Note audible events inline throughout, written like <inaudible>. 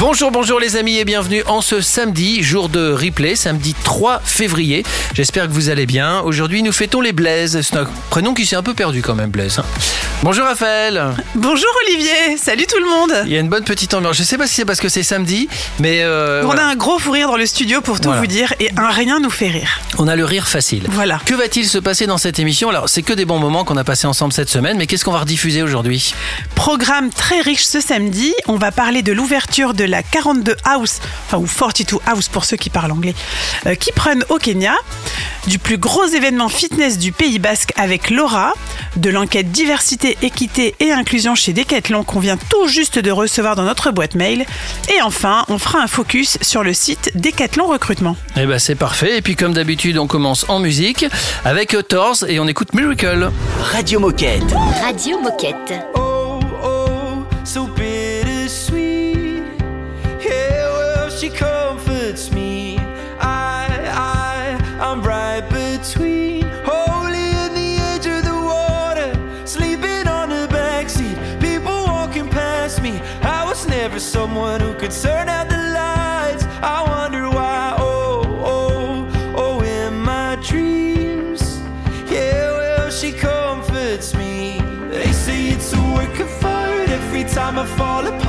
Bonjour, bonjour les amis et bienvenue en ce samedi, jour de replay, samedi 3 février. J'espère que vous allez bien. Aujourd'hui, nous fêtons les Blaise. C'est un prénom qui s'est un peu perdu quand même, Blaise. hein. Bonjour Raphaël. Bonjour Olivier, salut tout le monde. Il y a une bonne petite ambiance. Je sais pas si c'est parce que c'est samedi, mais euh, On voilà. a un gros fou rire dans le studio pour tout Voilà. vous dire et un rien nous fait rire. on a le rire facile. Voilà. Que va-t-il se passer dans cette émission? Alors, c'est que des bons moments qu'on a passés ensemble cette semaine, mais qu'est-ce qu'on va rediffuser aujourd'hui? Programme très riche ce samedi. On va parler de l'ouverture de la 42 House, enfin ou 42 House pour ceux qui parlent anglais, euh, qui prennent au Kenya, du plus gros événement fitness du Pays Basque avec Laura, de l'enquête diversité, équité et inclusion chez Decathlon qu'on vient tout juste de recevoir dans notre boîte mail. Et enfin, on fera un focus sur le site Decathlon Recrutement. Eh ben, c'est parfait. Et puis, comme d'habitude, on commence en musique avec Thors et on écoute Miracle. Radio Moquette. Radio Moquette. Oh, oh, so fall apart,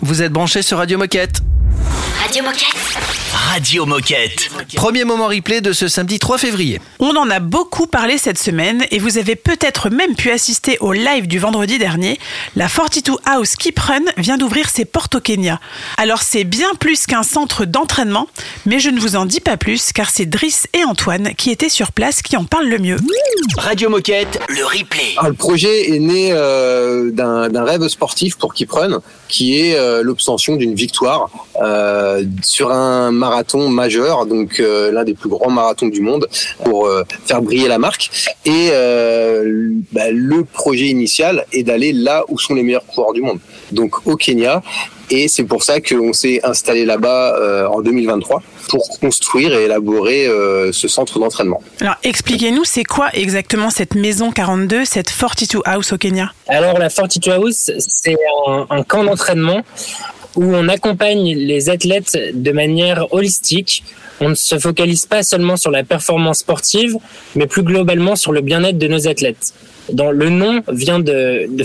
vous êtes branchés sur Radio Moquette. Radio Moquette. Radio Moquette. Premier moment replay de ce samedi 3 février. On en a beaucoup parlé cette semaine et vous avez peut-être même pu assister au live du vendredi dernier. La 42 House Keep Run vient d'ouvrir ses portes au Kenya. Alors c'est bien plus qu'un centre d'entraînement, mais je ne vous en dis pas plus car c'est Driss et Antoine qui étaient sur place qui en parlent le mieux. Radio Moquette, le replay. Alors, le projet est né euh, d'un d'un rêve sportif pour Kipren, qui est euh, l'obtention d'une victoire euh, sur un marathon majeur, donc euh, l'un des plus grands marathons du monde, pour euh, faire briller la marque. Et euh, bah, le projet initial est d'aller là où sont les meilleurs coureurs du monde. donc au Kenya. Et c'est pour ça qu'on s'est installé là-bas euh, en 2023 pour construire et élaborer euh, ce centre d'entraînement. Alors expliquez-nous, c'est quoi exactement cette maison 42, cette Fortitude House au Kenya? Alors la Fortitude House, c'est un, un camp d'entraînement où on accompagne les athlètes de manière holistique. On ne se focalise pas seulement sur la performance sportive, mais plus globalement sur le bien-être de nos athlètes. Dans le nom vient de, de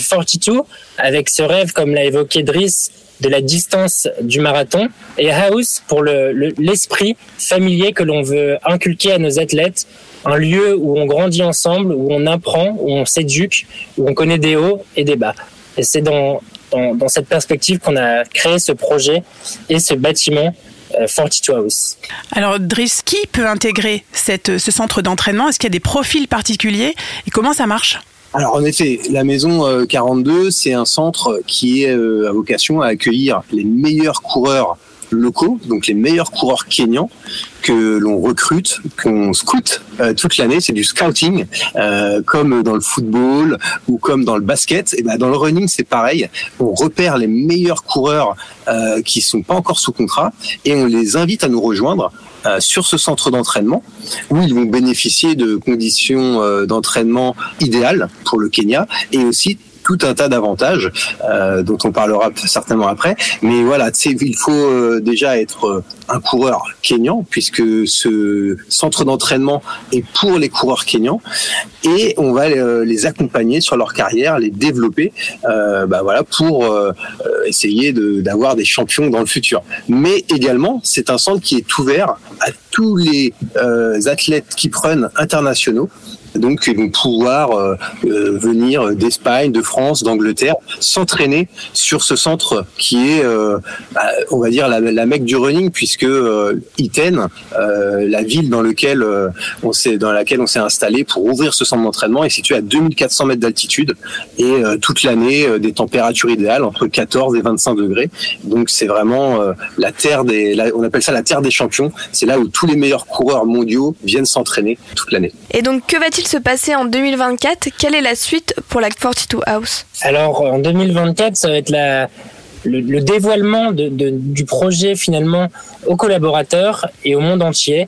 avec ce rêve, comme l'a évoqué Driss, de la distance du marathon, et House pour le- le- l'esprit familier que l'on veut inculquer à nos athlètes, un lieu où on grandit ensemble, où on apprend, où on s'éduque, où on connaît des hauts et des bas. Et c'est dans, dans, dans cette perspective qu'on a créé ce projet et ce bâtiment euh, Fortitude House. Alors Driss, qui peut intégrer cette, ce centre d'entraînement? Est-ce qu'il y a des profils particuliers? Et comment ça marche? Alors en effet, la maison euh, 42, c'est un centre qui est euh, à vocation à accueillir les meilleurs coureurs locaux, donc les meilleurs coureurs kenyans que l'on recrute, qu'on scoute euh, toute l'année. C'est du scouting, euh, comme dans le football ou comme dans le basket. Et ben dans le running, c'est pareil. On repère les meilleurs coureurs euh, qui sont pas encore sous contrat et on les invite à nous rejoindre euh, sur ce centre d'entraînement où ils vont bénéficier de conditions d'entraînement idéales pour le Kenya et aussi tout un tas d'avantages euh, dont on parlera certainement après. Mais voilà, il faut euh, déjà être euh, un coureur kényan puisque ce centre d'entraînement est pour les coureurs kenyans et on va euh, les accompagner sur leur carrière, les développer, euh, bah voilà, pour euh, essayer de- d'avoir des champions dans le futur. Mais également, c'est un centre qui est ouvert à tous les athlètes qui prennent internationaux. Donc, ils vont pouvoir euh, euh, venir d'Espagne, de France, d'Angleterre, s'entraîner sur ce centre qui est, euh, bah, on va dire, la, la mecque du running, puisque Iten, la ville dans laquelle on s'est installé pour ouvrir ce centre d'entraînement, est située à 2400 mètres d'altitude et toute l'année des températures idéales entre 14 et 25 degrés. Donc, c'est vraiment la terre des, on appelle ça la terre des champions. C'est là où tous les meilleurs coureurs mondiaux viennent s'entraîner toute l'année. Et donc, que va-t-il se passer en 2024 Quelle est la suite pour la Fortitude House? Alors en 2024, ça va être le, le dévoilement du projet finalement aux collaborateurs et au monde entier.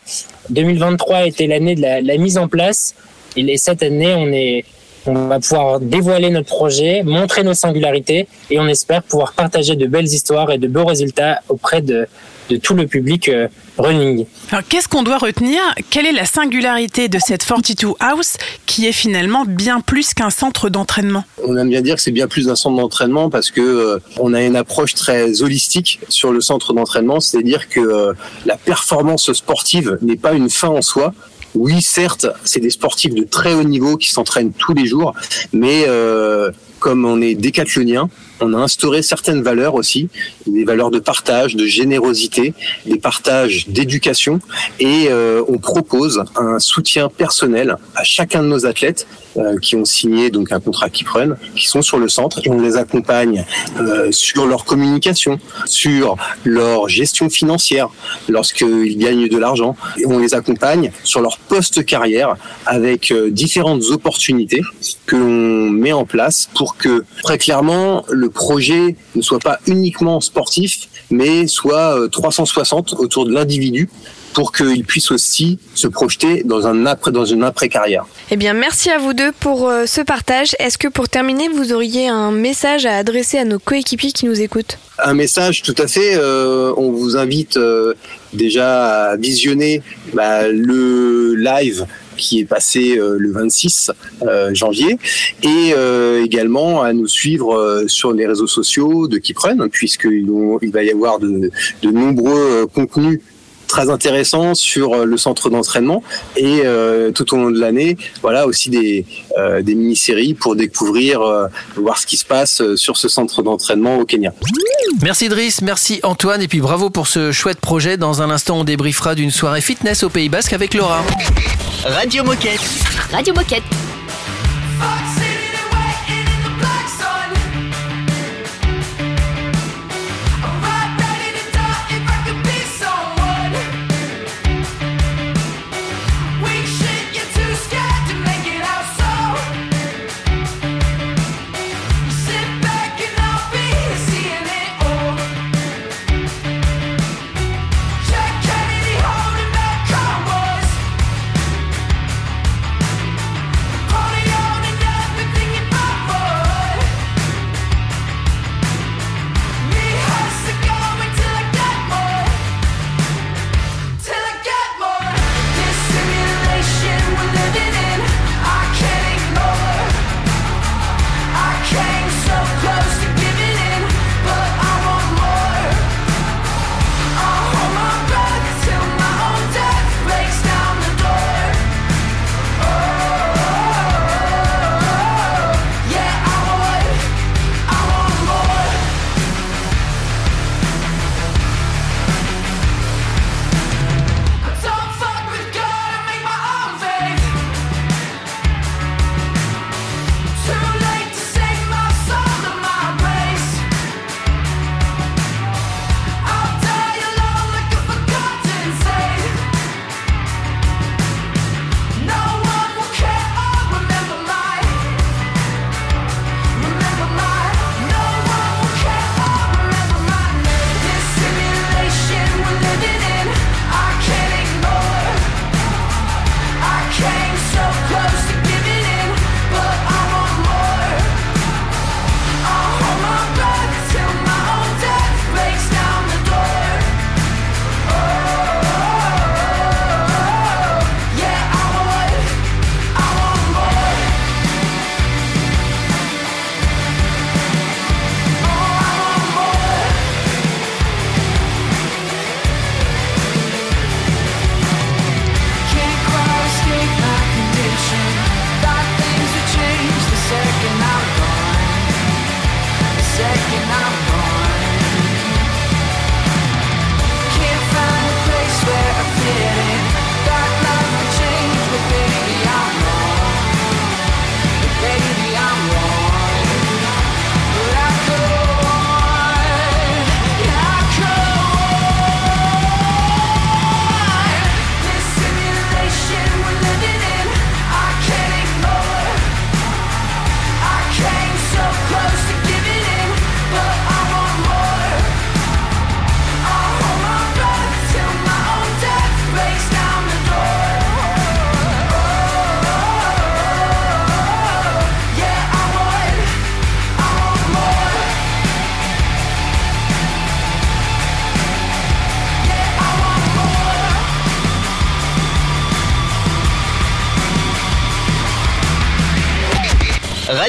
2023 était l'année de la, mise en place. Et cette année, on va pouvoir dévoiler notre projet, montrer nos singularités et on espère pouvoir partager de belles histoires et de beaux résultats auprès de, de tout le public euh, running. Alors qu'est-ce qu'on doit retenir? Quelle est la singularité de cette Fortitude House qui est finalement bien plus qu'un centre d'entraînement? On aime bien dire que c'est bien plus d'un centre d'entraînement parce que euh, on a une approche très holistique sur le centre d'entraînement, c'est-à-dire que euh, la performance sportive n'est pas une fin en soi. Oui, certes, c'est des sportifs de très haut niveau qui s'entraînent tous les jours, mais euh, comme on est décathlonien, on a instauré certaines valeurs aussi, des valeurs de partage, de générosité, des partages d'éducation, et euh, on propose un soutien personnel à chacun de nos athlètes euh, qui ont signé donc un contrat qui prennent, qui sont sur le centre, et on les accompagne euh, sur leur communication, sur leur gestion financière, lorsqu'ils gagnent de l'argent, et on les accompagne sur leur poste carrière avec différentes opportunités que l'on met en place pour que très clairement projet ne soit pas uniquement sportif, mais soit euh, 360 autour de l'individu pour qu'il puisse aussi se projeter dans un après dans une après carrière. Eh bien, merci à vous deux pour euh, ce partage. Est-ce que pour terminer, vous auriez un message à adresser à nos coéquipiers qui nous écoutent? Un message tout à fait. euh, on vous invite euh, déjà à visionner bah, le live qui est passé euh, le 26 euh, janvier. Et euh, également à nous suivre sur les réseaux sociaux de Kipren puisqu'il va y avoir de, de nombreux contenus très intéressants sur euh, le centre d'entraînement et euh, tout au long de l'année voilà aussi des, euh, des mini-séries pour découvrir euh, voir ce qui se passe sur ce centre d'entraînement au Kenya. Merci Driss, merci Antoine et puis bravo pour ce chouette projet. Dans un instant, on débriefera d'une soirée fitness au Pays Basque avec Laura. Radio Moquette. Radio Moquette.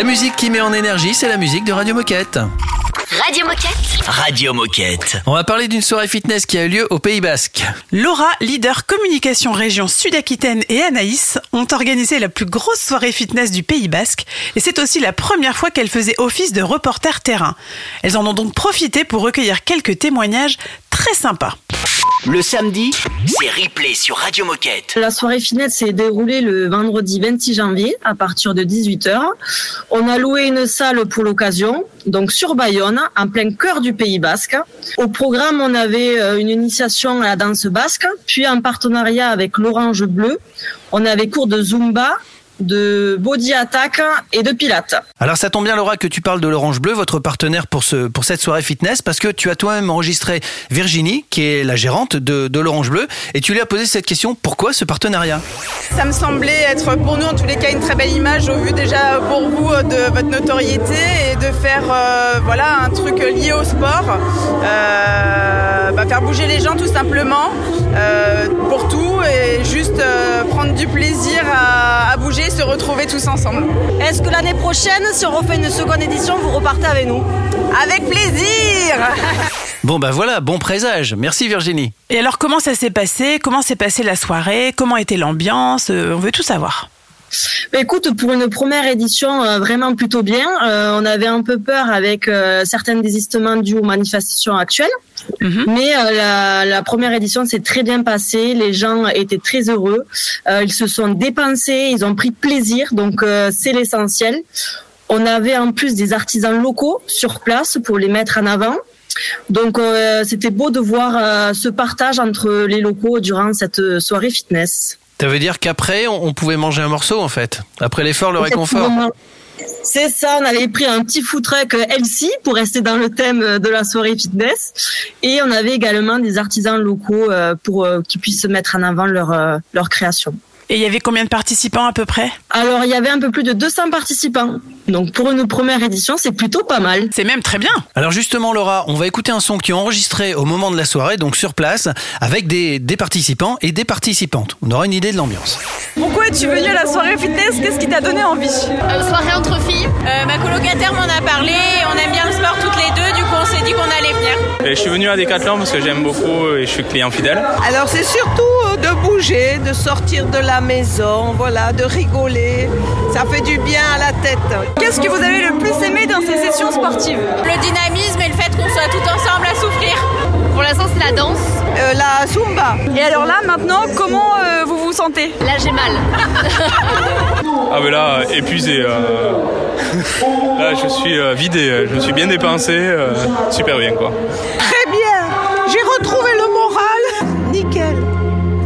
La musique qui met en énergie, c'est la musique de Radio Moquette. Radio Moquette. Radio Moquette. On va parler d'une soirée fitness qui a eu lieu au Pays Basque. Laura, leader communication région Sud-Aquitaine et Anaïs ont organisé la plus grosse soirée fitness du Pays Basque et c'est aussi la première fois qu'elles faisaient office de reporter terrain. Elles en ont donc profité pour recueillir quelques témoignages très sympas. Le samedi, c'est replay sur Radio Moquette. La soirée fitness s'est déroulée le vendredi 26 janvier à partir de 18h. On a loué une salle pour l'occasion, donc sur Bayonne, en plein cœur du Pays Basque. Au programme, on avait euh, une initiation à la danse basque, puis en partenariat avec l'Orange Bleu, on avait cours de Zumba, de body attack et de pilates. Alors ça tombe bien Laura que tu parles de l'Orange Bleu, votre partenaire pour, ce, pour cette soirée fitness, parce que tu as toi-même enregistré Virginie, qui est la gérante de, de l'Orange Bleu, et tu lui as posé cette question, pourquoi ce partenariat? Ça me semblait être pour nous en tous les cas une très belle image au vu déjà pour vous de votre notoriété et de faire euh, voilà un truc lié au sport, Euh, bah, faire bouger les gens tout simplement euh, pour tout et juste euh, prendre du plaisir à, à bouger et se retrouver tous ensemble. Est-ce que l'année prochaine, si on refait une seconde édition, vous repartez avec nous? Avec plaisir <laughs> Bon bah voilà, bon présage. Merci Virginie. Et alors comment ça s'est passé? Comment s'est passée la soirée? Comment était l'ambiance? Euh, On veut tout savoir. Écoute, pour une première édition, euh, vraiment plutôt bien. Euh, on avait un peu peur avec euh, certains désistements dus aux manifestations actuelles. Mais euh, la, la première édition s'est très bien passée. Les gens étaient très heureux. Euh, ils se sont dépensés, ils ont pris plaisir. Donc euh, c'est l'essentiel. On avait en plus des artisans locaux sur place pour les mettre en avant. Donc euh, c'était beau de voir euh, ce partage entre les locaux durant cette soirée fitness. Ça veut dire qu'après, on, pouvait manger un morceau en fait. Après l'effort, le réconfort. C'est ça, on avait pris un petit food truck euh, LC pour rester dans le thème euh, de la soirée fitness. Et on avait également des artisans locaux euh, pour euh, qu'ils puissent mettre en avant leur, euh, leur création. Et il y avait combien de participants à peu près? Alors, il y avait un peu plus de 200 participants. Donc, pour une première édition, c'est plutôt pas mal. C'est même très bien. Alors justement Laura, on va écouter un son qui est enregistré au moment de la soirée, donc sur place, avec des, des participants et des participantes. On aura une idée de l'ambiance. Pourquoi es-tu venu à la soirée fitness? Qu'est-ce qui t'a donné envie? Euh, soirée entre filles. Euh, ma colocataire m'en a parlé. On aime bien le sport toutes les deux. Du coup, on s'est dit qu'on allait venir. Et je suis venu à Decathlon parce que j'aime beaucoup et je suis client fidèle. Alors c'est surtout euh, de bouger, de sortir de la maison, voilà, de rigoler. Ça fait du bien à la tête. Qu'est-ce que vous avez le plus aimé dans ces sessions sportives Le dynamisme et le fait qu'on soit tout ensemble à souffrir. Pour l'instant, c'est la danse. Euh, la Zumba. Et alors là, maintenant, comment euh, vous vous sentez Là, j'ai mal. Ah mais là, épuisé. euh. là, je suis euh, vidé. Je me suis bien dépensé. euh, super bien quoi. Très bien. J'ai retrouvé le moral. Nickel.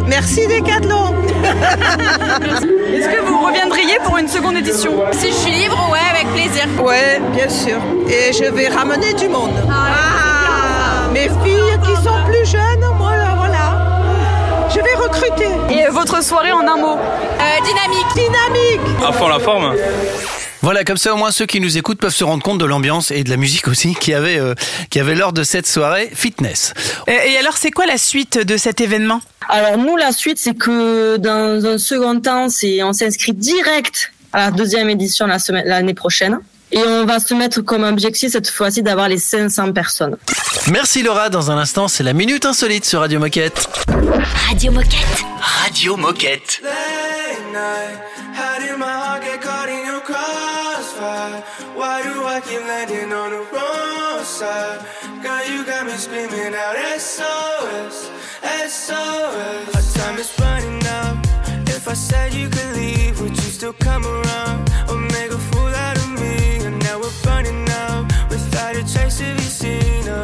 Merci Decathlon. <laughs> Est-ce que vous reviendriez pour une seconde édition Si je suis libre, ouais, avec plaisir. Ouais, bien sûr. Et je vais ramener du monde. Ah, Mes filles qui sont plus jeunes, moi là, voilà. Je vais recruter. Et votre soirée en un mot Euh, dynamique. Dynamique. À fond la forme. Voilà, comme ça au moins ceux qui nous écoutent peuvent se rendre compte de l'ambiance et de la musique aussi qui avait, euh, qui avait lors de cette soirée fitness. Et et alors, c'est quoi la suite de cet événement? Alors, nous, la suite, c'est que dans un second temps, c'est on s'inscrit direct à la deuxième édition la semaine- l'année prochaine. Et on va se mettre comme objectif cette fois-ci d'avoir les 500 personnes. Merci Laura, dans un instant c'est la Minute Insolite sur Radio Moquette. Radio Moquette. Radio Moquette. I said you could leave, would you still come around or make a fool out of me? And now we're burning out without a trace to be seen oh.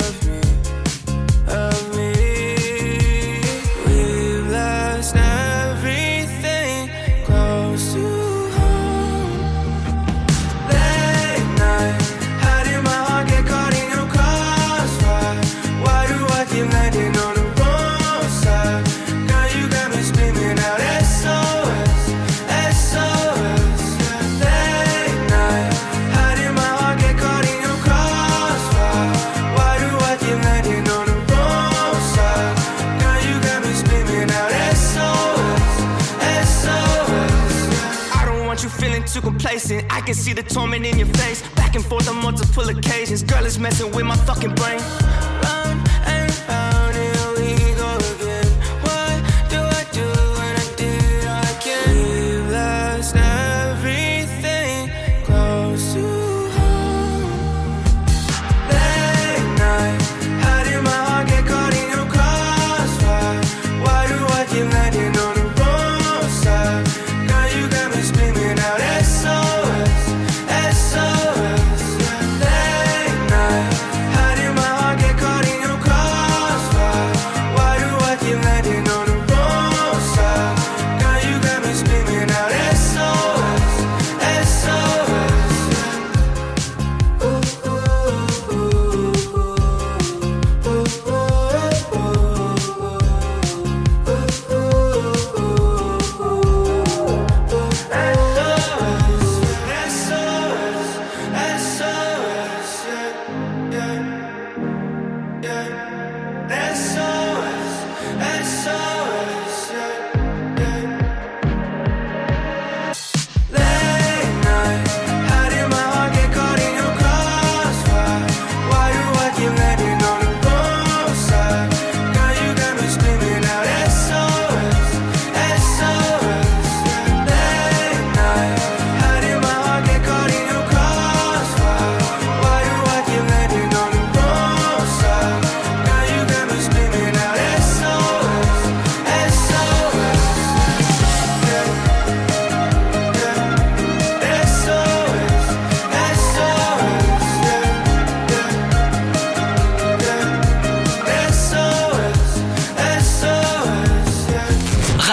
I can see the torment in your face. Back and forth on multiple occasions. Girl, it's messing with my fucking brain. Round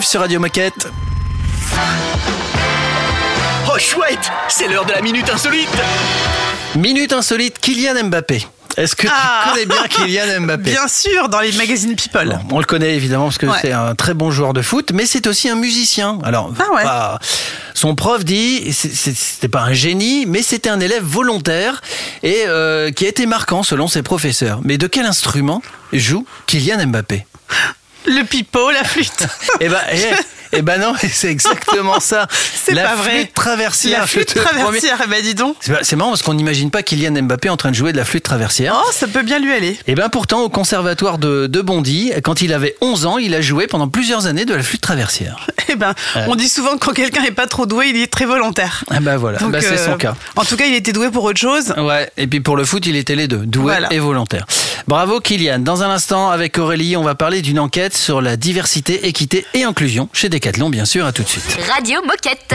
Sur Radio Moquette. Oh chouette, c'est l'heure de la minute insolite. Minute insolite, Kylian Mbappé. Est-ce que Ah. tu connais bien Kylian Mbappé? Bien sûr, dans les magazines People. On le connaît évidemment parce que Ouais. c'est un très bon joueur de foot, mais c'est aussi un musicien. Alors, Ah ouais. pas- son prof dit, c'était pas un génie, mais c'était un élève volontaire et euh, qui a été marquant selon ses professeurs. Mais de quel instrument joue Kylian Mbappé? Le pipeau, la flûte. Eh ben, eh, <laughs> eh ben non, c'est exactement ça. <laughs> C'est la pas vrai. flûte traversière. La flûte traversière, eh ben dis donc. C'est marrant parce qu'on n'imagine pas Kylian Mbappé en train de jouer de la flûte traversière. Oh, ça peut bien lui aller. Et bien pourtant, au conservatoire de, de Bondy, quand il avait 11 ans, il a joué pendant plusieurs années de la flûte traversière. <laughs> Eh ben, Ouais. on dit souvent que quand quelqu'un est pas trop doué, il est très volontaire. Ah bah voilà, bah c'est euh, son cas. En tout cas, il était doué pour autre chose. Ouais, et puis pour le foot, il était les deux, doué Voilà. et volontaire. Bravo Kylian. Dans un instant, avec Aurélie, on va parler d'une enquête sur la diversité, équité et inclusion chez Decathlon, bien sûr. À tout de suite. Radio Moquette.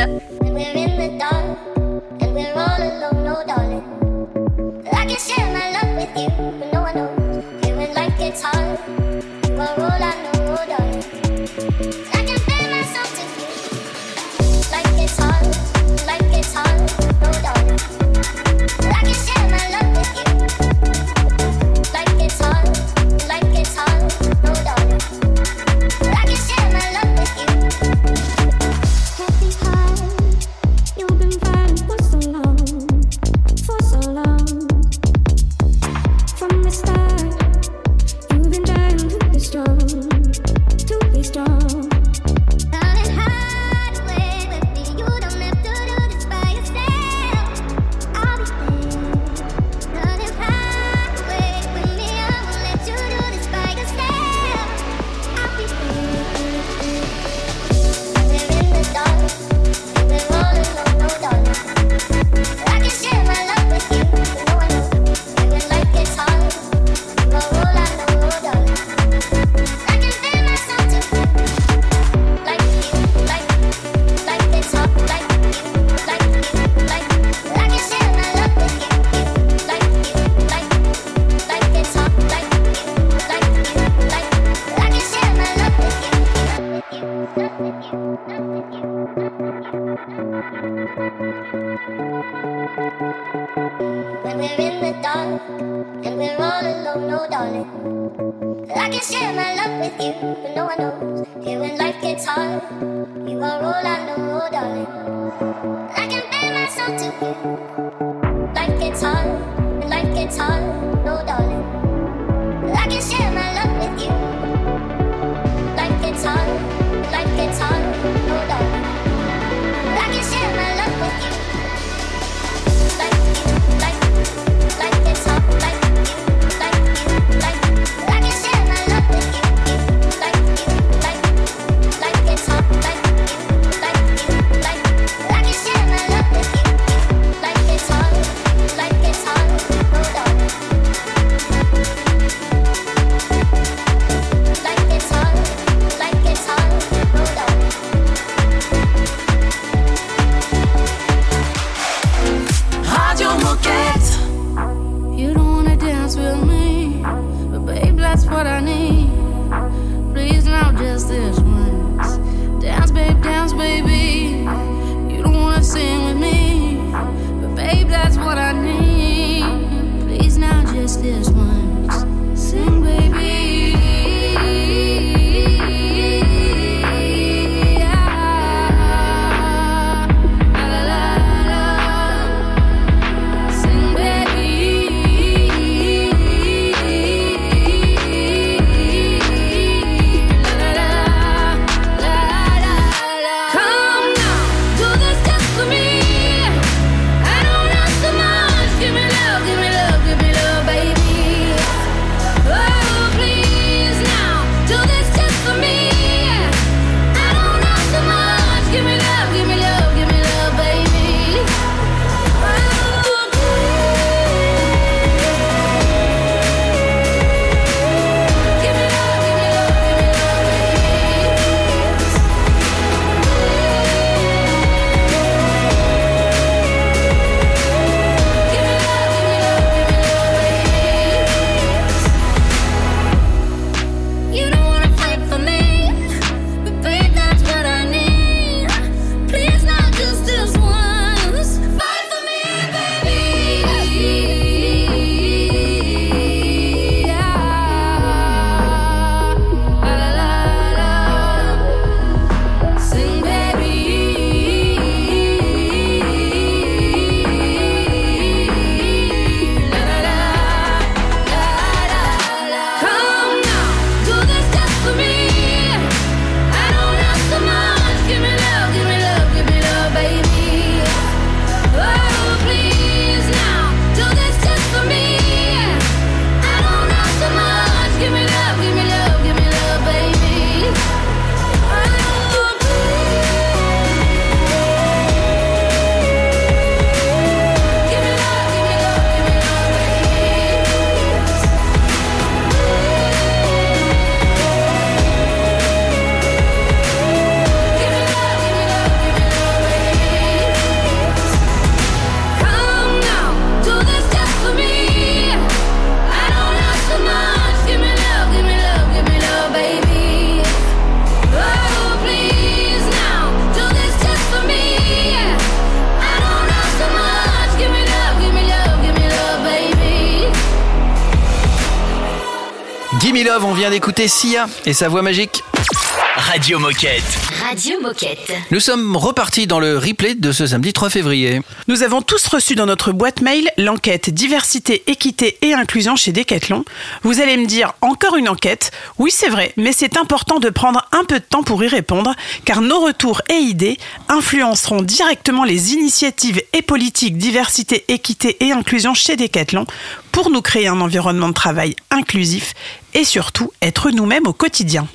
Love, on vient d'écouter Sia et sa voix magique. Radio Moquette. Radio Moquette. Nous sommes repartis dans le replay de ce samedi 3 février. Nous avons tous reçu dans notre boîte mail l'enquête diversité, équité et inclusion chez Decathlon. Vous allez me dire encore une enquête. Oui, c'est vrai, mais c'est important de prendre un peu de temps pour y répondre, car nos retours et idées influenceront directement les initiatives et politiques diversité, équité et inclusion chez Decathlon pour nous créer un environnement de travail inclusif et surtout être nous-mêmes au quotidien.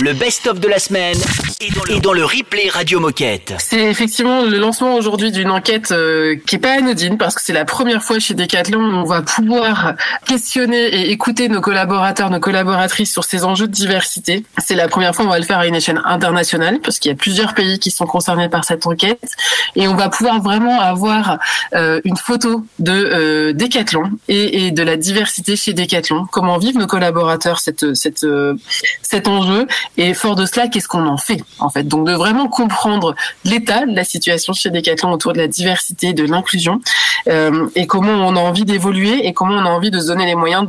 Le best-of de la semaine est dans le replay Radio Moquette. C'est effectivement le lancement aujourd'hui d'une enquête euh, qui est pas anodine parce que c'est la première fois chez Decathlon où on va pouvoir questionner et écouter nos collaborateurs, nos collaboratrices sur ces enjeux de diversité. C'est la première fois on va le faire à une échelle internationale parce qu'il y a plusieurs pays qui sont concernés par cette enquête et on va pouvoir vraiment avoir euh, une photo de euh, Decathlon et, et de la diversité chez Decathlon. Comment vivent nos collaborateurs cette, euh, cet enjeu. Et fort de cela, qu'est-ce qu'on en fait en fait? Donc de vraiment comprendre l'état de la situation chez Decathlon autour de la diversité, de l'inclusion euh, et comment on a envie d'évoluer et comment on a envie de se donner les moyens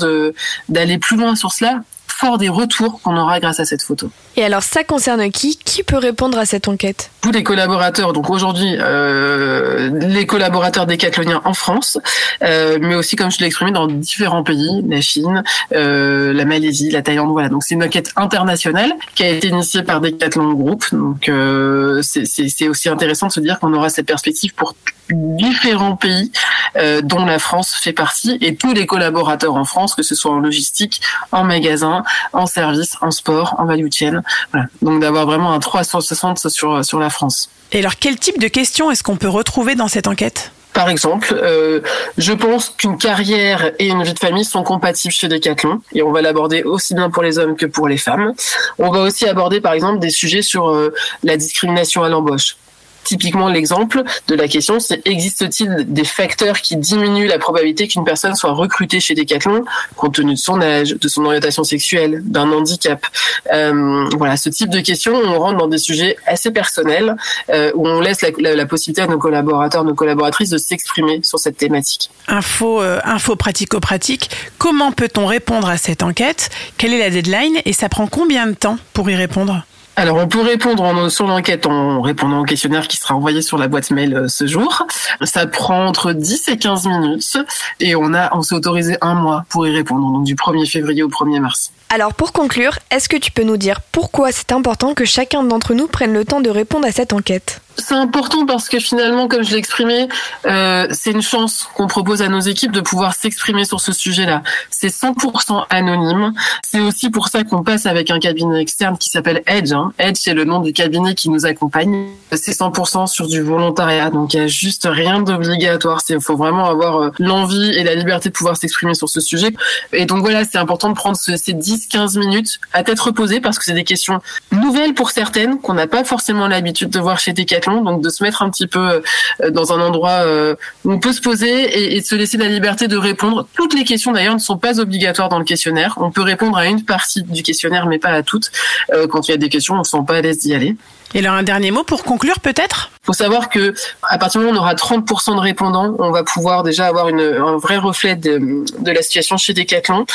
d'aller plus loin sur cela fort des retours qu'on aura grâce à cette photo. Et alors ça concerne qui? Qui peut répondre à cette enquête? Tous les collaborateurs, donc aujourd'hui euh, les collaborateurs décathloniens en France, euh, mais aussi comme je l'ai exprimé dans différents pays, la Chine, euh, la Malaisie, la Thaïlande, voilà. Donc c'est une enquête internationale qui a été initiée par Decathlon Group. Donc euh, c'est aussi intéressant de se dire qu'on aura cette perspective pour différents pays euh, dont la France fait partie et tous les collaborateurs en France, que ce soit en logistique, en magasin, en service, en sport, en value chain. Voilà. Donc d'avoir vraiment un 360 sur, sur la France. Et alors, quel type de questions est-ce qu'on peut retrouver dans cette enquête? Par exemple, euh, je pense qu'une carrière et une vie de famille sont compatibles chez Decathlon et on va l'aborder aussi bien pour les hommes que pour les femmes. On va aussi aborder par exemple des sujets sur euh, la discrimination à l'embauche. Typiquement, l'exemple de la question, c'est existe-t-il des facteurs qui diminuent la probabilité qu'une personne soit recrutée chez Decathlon compte tenu de son âge, de son orientation sexuelle, d'un handicap? Euh, Voilà, ce type de questions, on rentre dans des sujets assez personnels euh, où on laisse la, possibilité à nos collaborateurs, nos collaboratrices de s'exprimer sur cette thématique. Info, euh, info pratico-pratique. Comment peut-on répondre à cette enquête? Quelle est la deadline? Et ça prend combien de temps pour y répondre? Alors, on peut répondre sur l'enquête en répondant au questionnaire qui sera envoyé sur la boîte mail euh, ce jour. Ça prend entre 10 et 15 minutes et on a, on s'est autorisé un mois pour y répondre, donc du 1er février au 1er mars. Alors pour conclure, est-ce que tu peux nous dire pourquoi c'est important que chacun d'entre nous prenne le temps de répondre à cette enquête? C'est important parce que finalement, comme je l'ai exprimé, euh, c'est une chance qu'on propose à nos équipes de pouvoir s'exprimer sur ce sujet-là. C'est 100% anonyme. C'est aussi pour ça qu'on passe avec un cabinet externe qui s'appelle Edge. hein. Edge, c'est le nom du cabinet qui nous accompagne. C'est 100% sur du volontariat, donc il y a juste rien d'obligatoire. Il faut vraiment avoir euh, l'envie et la liberté de pouvoir s'exprimer sur ce sujet. Et donc voilà, c'est important de prendre ce- ces 10-15 minutes à tête reposée parce que c'est des questions nouvelles pour certaines qu'on n'a pas forcément l'habitude de voir chez Decathlon, donc de se mettre un petit peu euh, dans un endroit euh, où on peut se poser et, et de se laisser la liberté de répondre. Toutes les questions d'ailleurs ne sont pas obligatoires dans le questionnaire. On peut répondre à une partie du questionnaire, mais pas à toutes. Euh, quand il y a des questions, on ne se sent pas à l'aise d'y aller. Et alors un dernier mot pour conclure peut-être? Faut savoir que à partir du moment où on aura 30% de répondants, on va pouvoir déjà avoir une, un vrai reflet de, de la situation chez Decathlon.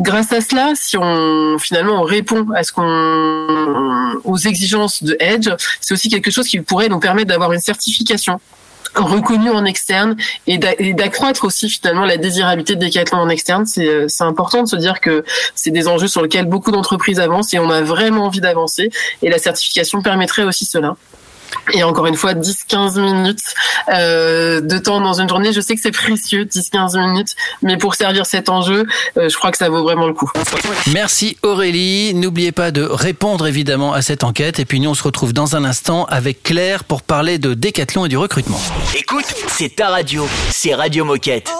Grâce à cela, si on finalement on répond à ce qu'on aux exigences de Edge, c'est aussi quelque chose qui pourrait nous permettre d'avoir une certification reconnue en externe et d'a- et d'accroître aussi finalement la désirabilité de Decathlon en externe. Euh, c'est important de se dire que c'est des enjeux sur lesquels beaucoup d'entreprises avancent et on a vraiment envie d'avancer et la certification permettrait aussi cela. Et encore une fois, 10-15 minutes euh, de temps dans une journée. Je sais que c'est précieux, 10-15 minutes, mais pour servir cet enjeu, euh, je crois que ça vaut vraiment le coup. Merci Aurélie. N'oubliez pas de répondre évidemment à cette enquête. Et puis nous, on se retrouve dans un instant avec Claire pour parler de décathlon et du recrutement. Écoute, c'est ta radio, c'est Radio Moquette. Oh,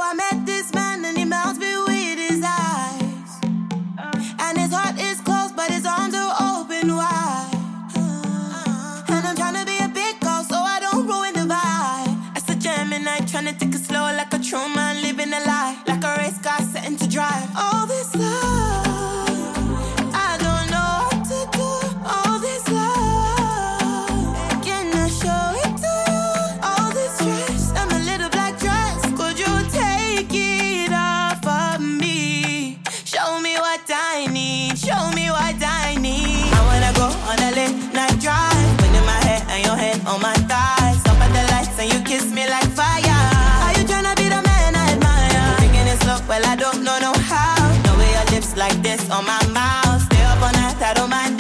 drive. All this don't know no how. No way your lips like this on my mouth. Stay up on night, I don't mind.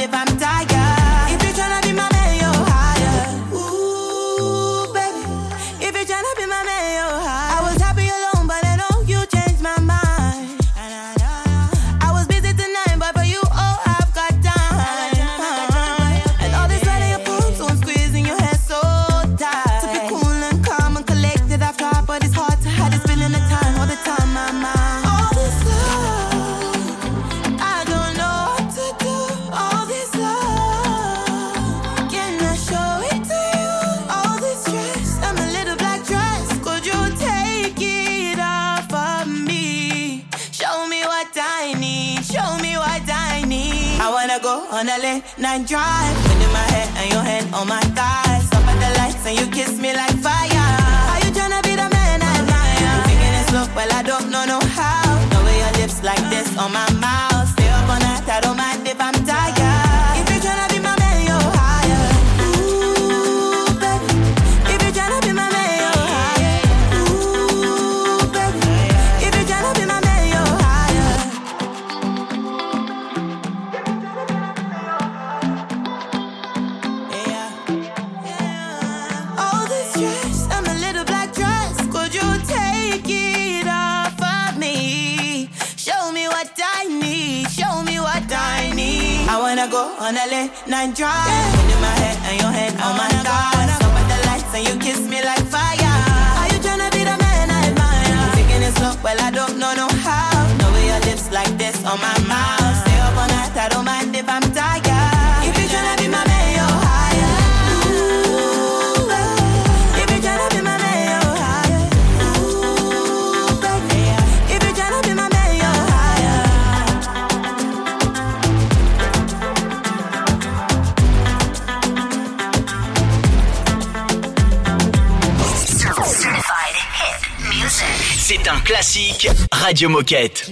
classique, Radio Moquette.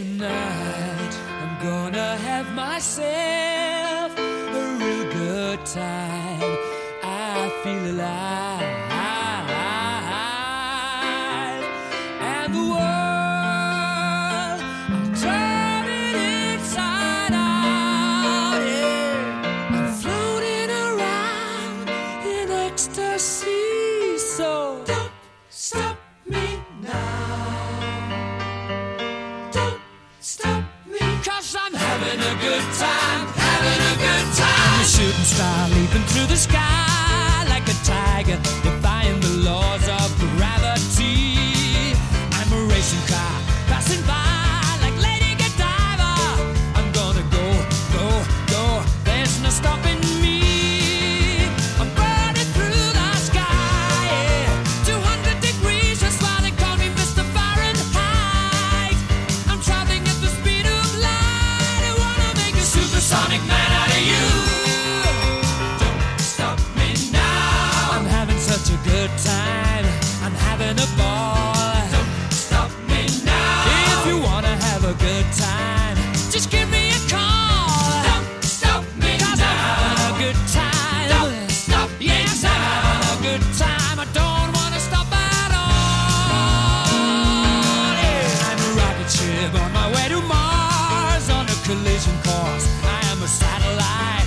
collision course. I am a satellite.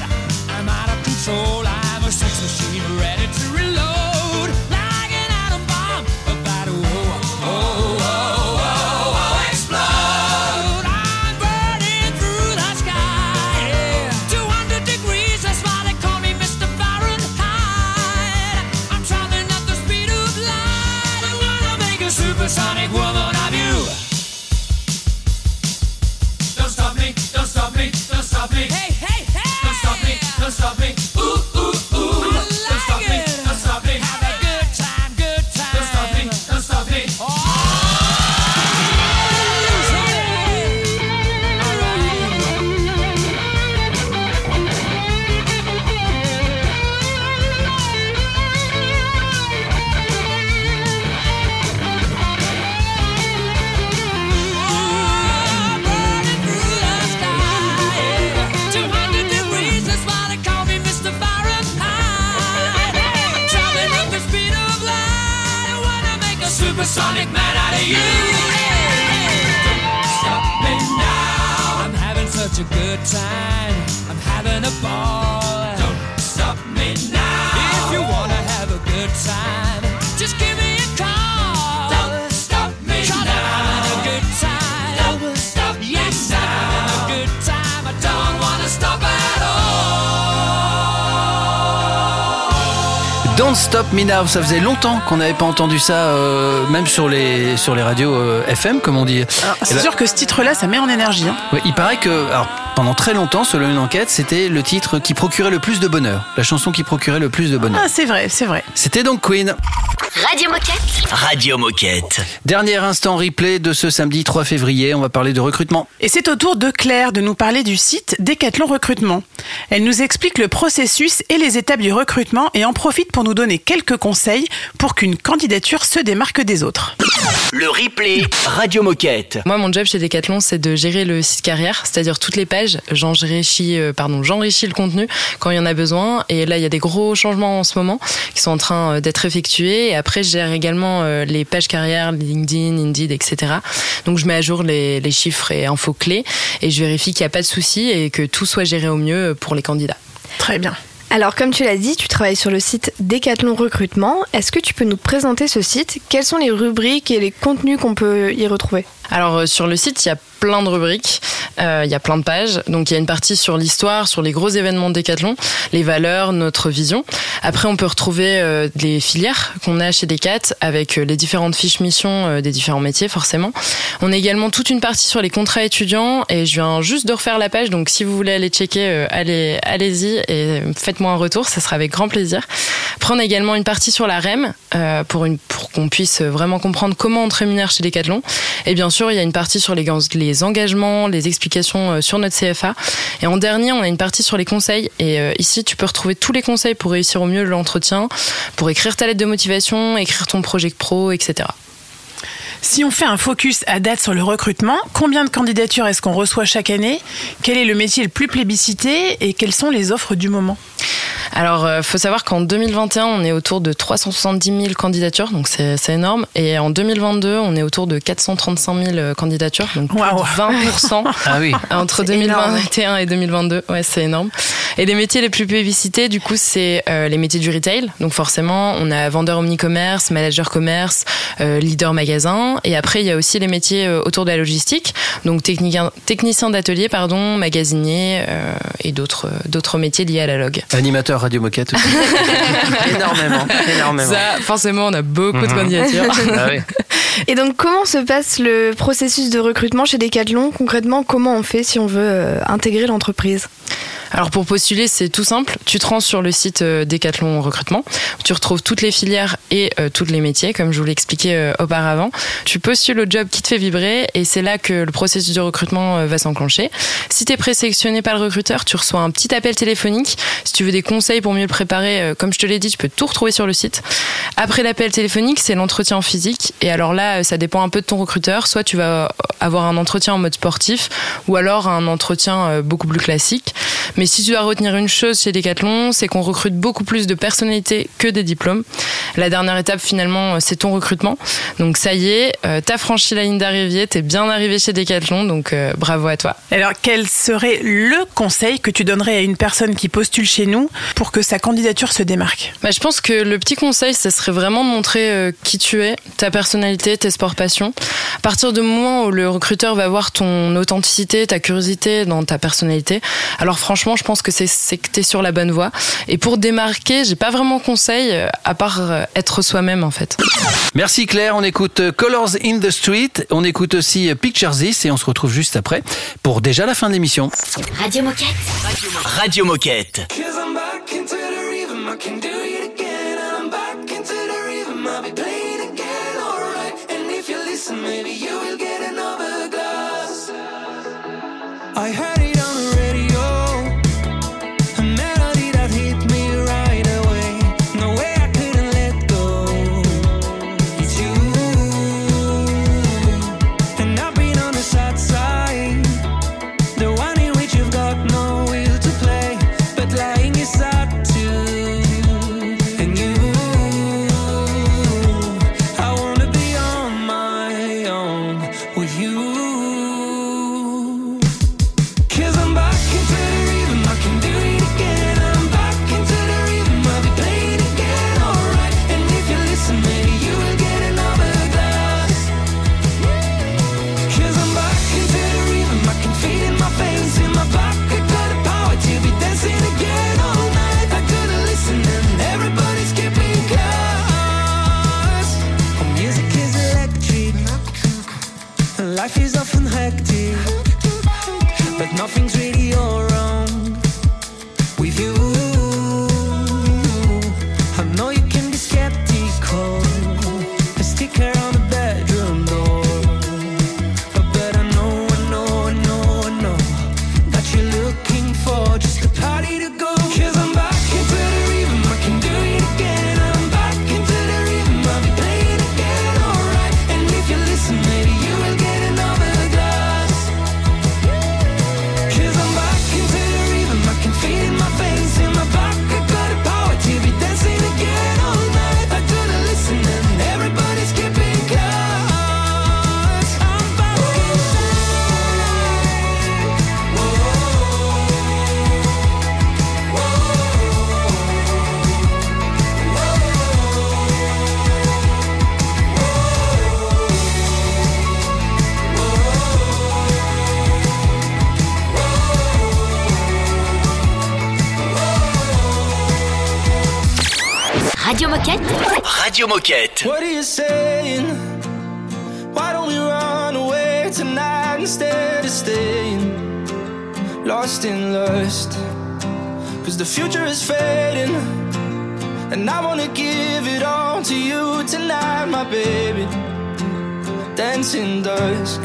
Stop Me Now, ça faisait longtemps qu'on n'avait pas entendu ça, euh, même sur les, sur les radios euh, FM, comme on dit. C'est sûr que ce titre-là, ça met en énergie. hein. ouais, il paraît que, alors, pendant très longtemps, selon une enquête, c'était le titre qui procurait le plus de bonheur. La chanson qui procurait le plus de bonheur. Ah, c'est vrai, c'est vrai. C'était donc Queen. Radio Moquette. Radio Moquette. Dernier instant replay de ce samedi 3 février, on va parler de recrutement. Et c'est au tour de Claire de nous parler du site Decathlon Recrutement. Elle nous explique le processus et les étapes du recrutement et en profite pour nous donner quelques conseils pour qu'une candidature se démarque des autres. Le replay Radio Moquette. Moi, mon job chez Decathlon, c'est de gérer le site carrière, c'est-à-dire toutes les pages. J'enrichis, euh, pardon, j'enrichis le contenu quand il y en a besoin. Et là, il y a des gros changements en ce moment qui sont en train euh, d'être effectués. Et après, je gère également euh, les pages carrière, LinkedIn, Indeed, etc. Donc, je mets à jour les, les chiffres et infos clés et je vérifie qu'il n'y a pas de soucis et que tout soit géré au mieux pour les candidats. Très bien. Alors, comme tu l'as dit, tu travailles sur le site Decathlon Recrutement. Est-ce que tu peux nous présenter ce site? Quelles sont les rubriques et les contenus qu'on peut y retrouver? Alors euh, sur le site, il y a plein de rubriques, euh, il y a plein de pages. Donc il y a une partie sur l'histoire, sur les gros événements de Decathlon, les valeurs, notre vision. Après, on peut retrouver euh, les filières qu'on a chez Decat avec euh, les différentes fiches missions euh, des différents métiers, forcément. On a également toute une partie sur les contrats étudiants et je viens juste de refaire la page. Donc si vous voulez aller checker, allez, allez-y et faites-moi un retour, ça sera avec grand plaisir. Après, également une partie sur la REM pour, une, pour qu'on puisse vraiment comprendre comment on te rémunère chez Decathlon. Et bien sûr, il y a une partie sur les, les engagements, les explications euh, sur notre CFA. Et en dernier, on a une partie sur les conseils. Et euh, ici, tu peux retrouver tous les conseils pour réussir au mieux l'entretien, pour écrire ta lettre de motivation, écrire ton projet pro, etc. Si on fait un focus à date sur le recrutement, combien de candidatures est-ce qu'on reçoit chaque année? Quel est le métier le plus plébiscité et quelles sont les offres du moment? Alors, il faut savoir qu'en 2021, on est autour de 370 000 candidatures, donc c'est énorme. Et en 2022, on est autour de 435 000 candidatures, donc plus de 20% <laughs> Ah oui. entre C'est 2021 et 2022. Ouais, c'est énorme. Et les métiers les plus plébiscités, du coup, c'est euh, les métiers du retail. Donc forcément, on a vendeur omni-commerce, manager commerce, euh, leader magasin. Et après, il y a aussi les métiers euh, autour de la logistique, donc technicien, technicien d'atelier, pardon, magasinier euh, et d'autres d'autres métiers liés à la log. Animateur Radio Moquette aussi. <laughs> énormément, énormément. Ça, forcément, on a beaucoup de Mhm. candidatures. Ah oui. <laughs> Et donc, comment se passe le processus de recrutement chez Decathlon Concrètement, comment on fait si on veut euh, intégrer l'entreprise? Alors pour postuler, c'est tout simple. Tu te rends sur le site euh, Decathlon Recrutement. Tu retrouves toutes les filières et euh, tous les métiers, comme je vous l'ai expliqué euh, auparavant. Tu postules au job qui te fait vibrer et c'est là que le processus de recrutement euh, va s'enclencher. Si tu es présélectionné par le recruteur, tu reçois un petit appel téléphonique. Si tu veux des conseils pour mieux le préparer, comme je te l'ai dit, tu peux tout retrouver sur le site. Après l'appel téléphonique, c'est l'entretien en physique. Et alors là, ça dépend un peu de ton recruteur. Soit tu vas avoir un entretien en mode sportif ou alors un entretien beaucoup plus classique. Si tu dois retenir une chose chez Decathlon, c'est qu'on recrute beaucoup plus de personnalités que des diplômes. La dernière étape, finalement, euh, c'est ton recrutement. Donc ça y est, euh, t'as franchi la ligne d'arrivée, t'es bien arrivé chez Decathlon, donc euh, bravo à toi. Alors, quel serait le conseil que tu donnerais à une personne qui postule chez nous pour que sa candidature se démarque? Bah, je pense que le petit conseil, ça serait vraiment de montrer euh, qui tu es, ta personnalité, tes sports passions. À partir du moment où le recruteur va voir ton authenticité, ta curiosité dans ta personnalité, alors franchement, je pense que c'est que tu es sur la bonne voie. Et pour démarquer, j'ai pas vraiment conseil euh, à part euh, être soi-même en fait. Merci Claire, on écoute euh, Colors in the Street, on écoute aussi Pictures This et on se retrouve juste après pour déjà la fin de l'émission. Radio Moquette. Radio Moquette. Moquette. Radio Moquette. What are you saying? Why don't we run away tonight instead of staying lost in lust? Cause the future is fading, and I wanna give it all to you tonight, my baby. Dancing dusk.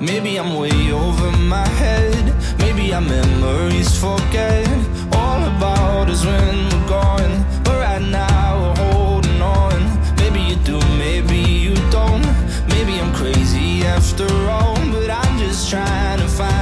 Maybe I'm way over my head. Maybe our memories forget all about us when we're gone. Now we're holding on. Maybe you do, maybe you don't. Maybe I'm crazy after all. But I'm just trying to find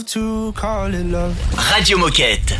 love to call it love. Radio Moquette.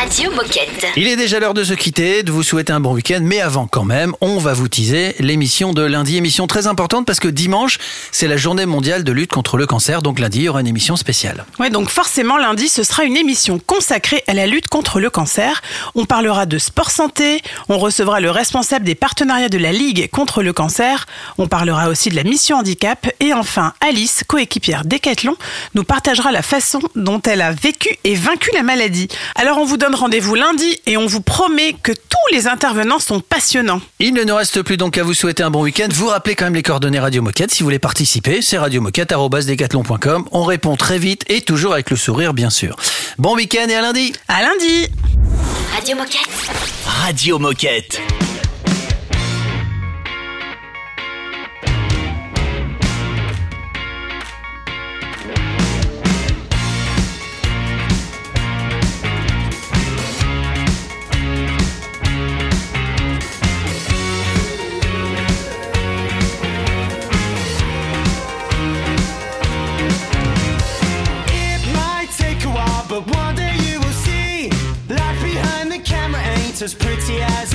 Radio, Moquette. Il est déjà l'heure de se quitter, de vous souhaiter un bon week-end, mais avant quand même, on va vous teaser l'émission de lundi, émission très importante parce que dimanche, c'est la journée mondiale de lutte contre le cancer, donc lundi, il y aura une émission spéciale. Ouais, donc forcément lundi, ce sera une émission consacrée à la lutte contre le cancer. On parlera de sport santé, on recevra le responsable des partenariats de la Ligue contre le cancer, on parlera aussi de la mission handicap et enfin Alice, coéquipière Décathlon, nous partagera la façon dont elle a vécu et vaincu la maladie. Alors on vous donne rendez-vous lundi et on vous promet que tous les intervenants sont passionnants. Il ne nous reste plus donc qu'à vous souhaiter un bon week-end. Vous rappelez quand même les coordonnées Radio Moquette si vous voulez participer. C'est radiomoquette.com. On répond très vite et toujours avec le sourire, bien sûr. Bon week-end et à lundi. À lundi. Radio Moquette. Radio Moquette. as pretty as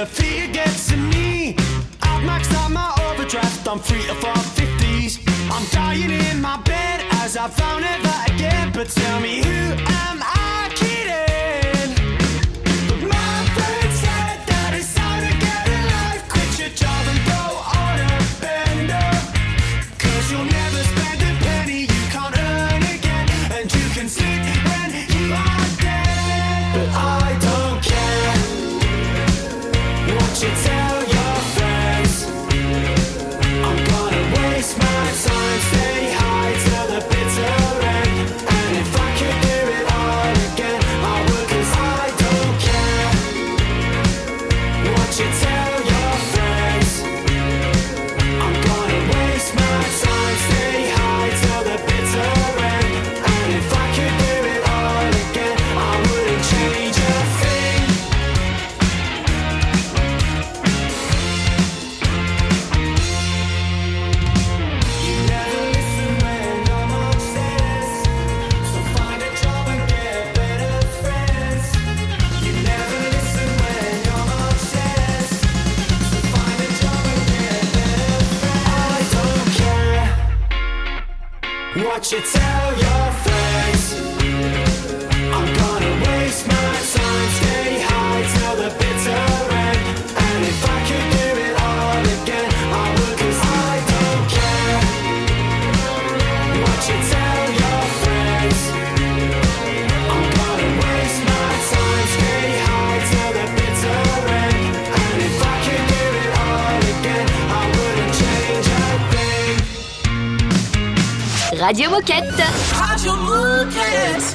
The fear gets in me. I've maxed out my overdraft. I'm free to fall 50s. I'm dying in my bed as I vow never again. But tell me who am I? Radio Moquette. Moquette.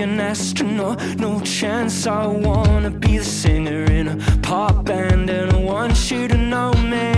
an astronaut, no chance. I wanna be the singer in a pop band, and I want you to know me.